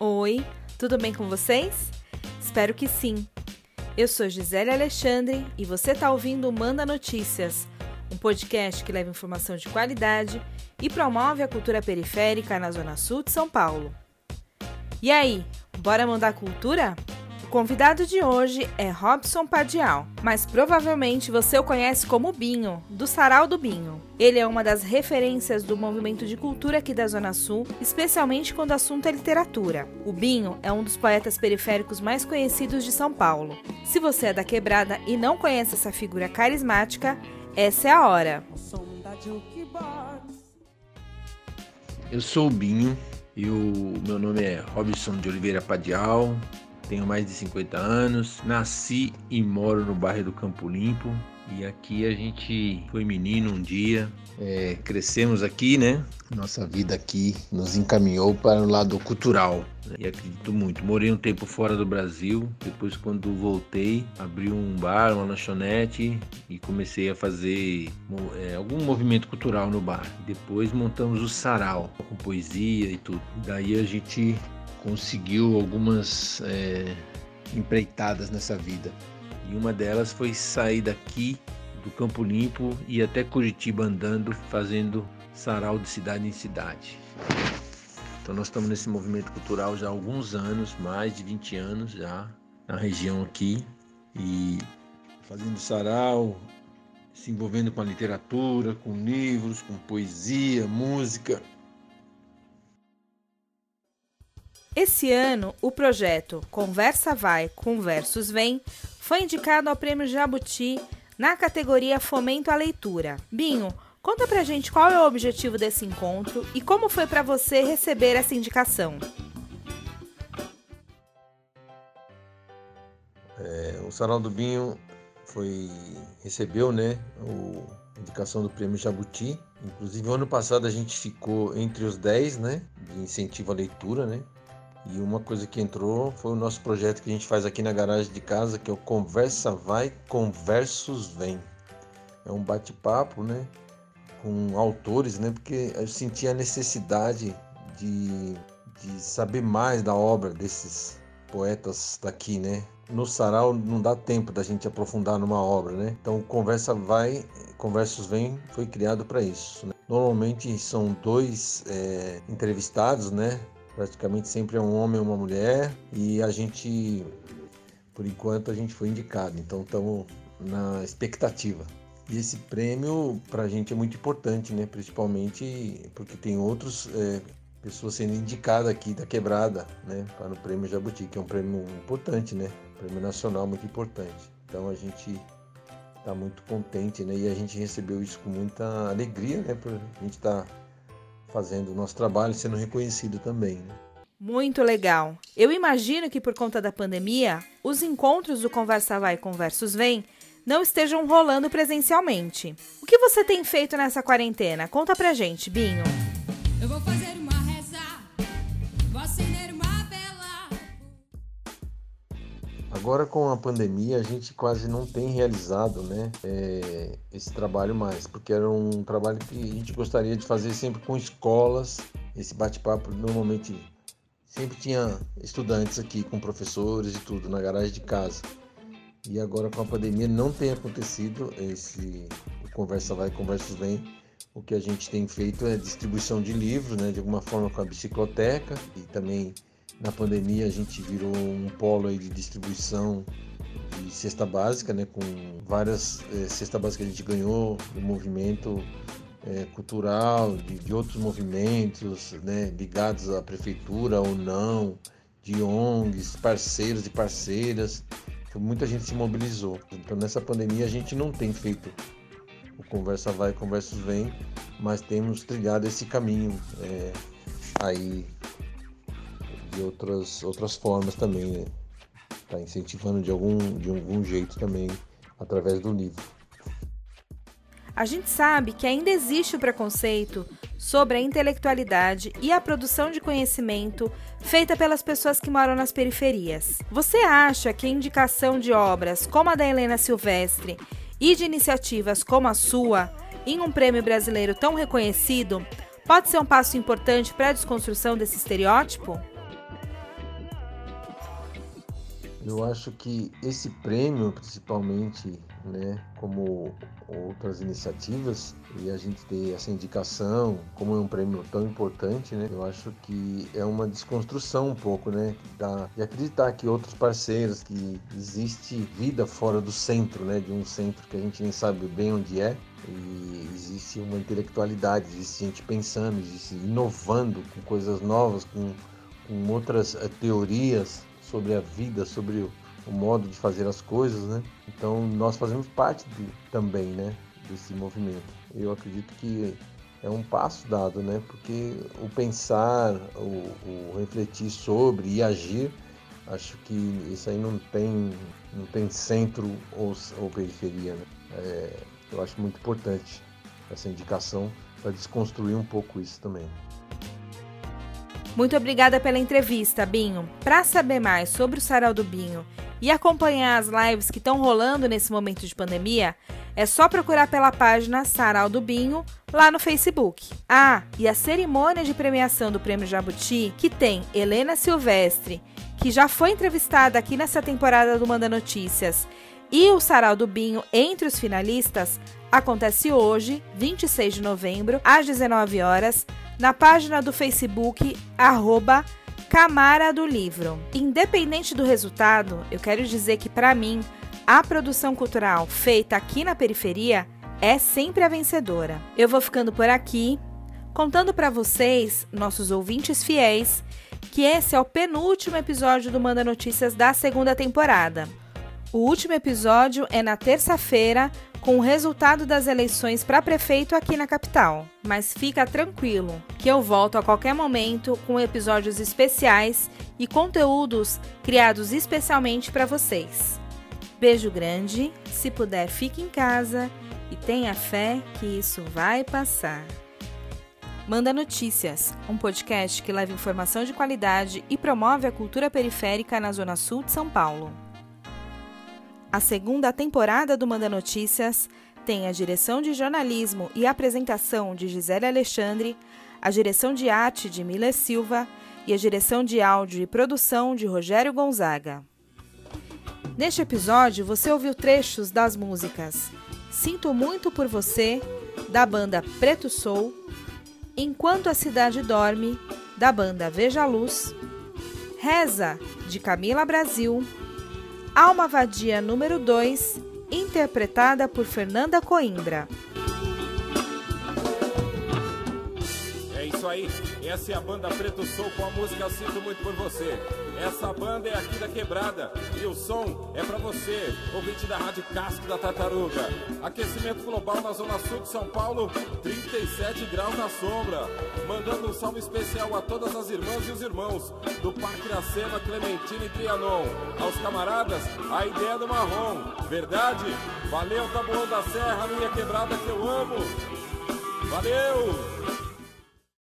Oi, tudo bem com vocês? Espero que sim. Eu sou Gisele Alexandre e você está ouvindo Manda Notícias, um podcast que leva informação de qualidade e promove a cultura periférica na Zona Sul de São Paulo. E aí, bora mandar cultura? Convidado de hoje é Robson Padial, mas provavelmente você o conhece como Binho, do Sarau do Binho. Ele é uma das referências do movimento de cultura aqui da Zona Sul, especialmente quando o assunto é literatura. O Binho é um dos poetas periféricos mais conhecidos de São Paulo. Se você é da quebrada e não conhece essa figura carismática, essa é a hora. Eu sou o Binho e o meu nome é Robson de Oliveira Padial, tenho mais de 50 anos, nasci e moro no bairro do Campo Limpo. E aqui a gente foi menino um dia, é, crescemos aqui, né? Nossa vida aqui nos encaminhou para o lado cultural. Né? E acredito muito. Morei um tempo fora do Brasil. Depois, quando voltei, abri um bar, uma lanchonete e comecei a fazer é, algum movimento cultural no bar. Depois montamos o sarau com poesia e tudo. Daí a gente conseguiu algumas é, empreitadas nessa vida. E uma delas foi sair daqui do Campo Limpo e até Curitiba andando, fazendo sarau de cidade em cidade. Então nós estamos nesse movimento cultural já há alguns anos, mais de 20 anos já, na região aqui, e fazendo sarau, se envolvendo com a literatura, com livros, com poesia, música, Esse ano, o projeto Conversa Vai, Conversos Vem foi indicado ao Prêmio Jabuti na categoria Fomento à Leitura. Binho, conta pra gente qual é o objetivo desse encontro e como foi para você receber essa indicação. É, o Sarau do Binho foi recebeu, né, a indicação do Prêmio Jabuti. Inclusive, ano passado a gente ficou entre os 10, né, de incentivo à leitura, né? E uma coisa que entrou foi o nosso projeto que a gente faz aqui na garagem de casa, que é o Conversa Vai, Conversos Vem. É um bate-papo, né? Com autores, né? Porque eu senti a necessidade de, de saber mais da obra desses poetas daqui, né? No sarau não dá tempo da gente aprofundar numa obra, né? Então, Conversa Vai, Conversos Vem foi criado para isso. Né? Normalmente são dois é, entrevistados, né? Praticamente sempre é um homem ou uma mulher e a gente, por enquanto, a gente foi indicado, então estamos na expectativa. E esse prêmio para a gente é muito importante, né? Principalmente porque tem outras é, pessoas sendo indicadas aqui da quebrada, né? Para o prêmio Jabuti, que é um prêmio importante, né? prêmio nacional muito importante. Então a gente está muito contente, né? E a gente recebeu isso com muita alegria, né? Por a gente estar tá fazendo o nosso trabalho e sendo reconhecido também. Né? Muito legal. Eu imagino que por conta da pandemia, os encontros do Conversa Vai Conversos Vem não estejam rolando presencialmente. O que você tem feito nessa quarentena? Conta pra gente, Binho. Eu vou fazer Agora com a pandemia, a gente quase não tem realizado né, é, esse trabalho mais, porque era um trabalho que a gente gostaria de fazer sempre com escolas. Esse bate-papo normalmente sempre tinha estudantes aqui com professores e tudo na garagem de casa. E agora com a pandemia não tem acontecido esse conversa vai, conversa vem. O que a gente tem feito é distribuição de livros, né, de alguma forma com a bicicloteca e também na pandemia a gente virou um polo de distribuição de cesta básica, né, com várias é, cesta básica que a gente ganhou do movimento é, cultural, de, de, outros movimentos né, ligados à prefeitura ou não, de ONGs, parceiros e parceiras. Muita gente se mobilizou. Então, nessa pandemia, a gente não tem feito o Conversa Vai, Conversa Vem, mas temos trilhado esse caminho é, aí de outras, outras formas também. Né? Tá incentivando de algum, de algum jeito também através do livro. A gente sabe que ainda existe o preconceito sobre a intelectualidade e a produção de conhecimento feita pelas pessoas que moram nas periferias. Você acha que a indicação de obras como a da Helena Silvestre e de iniciativas como a sua em um prêmio brasileiro tão reconhecido pode ser um passo importante para a desconstrução desse estereótipo? Eu acho que esse prêmio, principalmente, né, como outras iniciativas, e a gente ter essa indicação, como é um prêmio tão importante, né, eu acho que é uma desconstrução um pouco, né, da, de acreditar que outros parceiros, que existe vida fora do centro, né, de um centro que a gente nem sabe bem onde é, e existe uma intelectualidade, existe gente pensando, existe inovando com coisas novas, com, com outras uh, teorias sobre a vida, sobre o, modo de fazer as coisas, né? Então nós fazemos parte de, também, né, desse movimento. Eu acredito que é um passo dado, né? Porque o pensar, o, o refletir sobre e agir, acho que isso aí não tem, não tem centro ou, ou periferia, né? É, eu acho muito importante essa indicação para desconstruir um pouco isso também. Muito obrigada pela entrevista, Binho. Para saber mais sobre o Sarau do Binho e acompanhar as lives que estão rolando nesse momento de pandemia, é só procurar pela página Sarau do Binho lá no Facebook. Ah, e a cerimônia de premiação do Prêmio Jabuti, que tem Helena Silvestre, que já foi entrevistada aqui nessa temporada do Manda Notícias, e o Sarau do Binho entre os finalistas acontece hoje, 26 de novembro, às 19 horas, na página do Facebook arroba Camara do Livro. Independente do resultado, eu quero dizer que para mim a produção cultural feita aqui na periferia é sempre a vencedora. Eu vou ficando por aqui, contando para vocês, nossos ouvintes fiéis, que esse é o penúltimo episódio do Manda Notícias da segunda temporada. O último episódio é na terça-feira, com o resultado das eleições para prefeito aqui na capital. Mas fica tranquilo, que eu volto a qualquer momento com episódios especiais e conteúdos criados especialmente para vocês. Beijo grande, se puder, fique em casa e tenha fé que isso vai passar. Manda Notícias, um podcast que leva informação de qualidade e promove a cultura periférica na Zona Sul de São Paulo. A segunda temporada do Manda Notícias tem a direção de jornalismo e apresentação de Gisele Alexandre, a direção de arte de Mila Silva e a direção de áudio e produção de Rogério Gonzaga. Neste episódio, você ouviu trechos das músicas Sinto Muito por Você, da banda Preto Soul, Enquanto a Cidade Dorme, da banda Veja Luz, Reza, de Camila Brasil, Alma Vadia número 2, interpretada por Fernanda Coimbra. Isso aí, essa é a banda Preto Soul com a música Sinto Muito por Você. Essa banda é aqui da Quebrada e o som é para você, ouvinte da Rádio Casco da Tartaruga. Aquecimento global na Zona Sul de São Paulo, 37 graus na sombra. Mandando um salve especial a todas as irmãs e os irmãos do Parque Iracema, Clementina e Trianon. Aos camaradas, a ideia do marrom. Verdade? Valeu, Taboão da Serra, minha quebrada que eu amo. Valeu!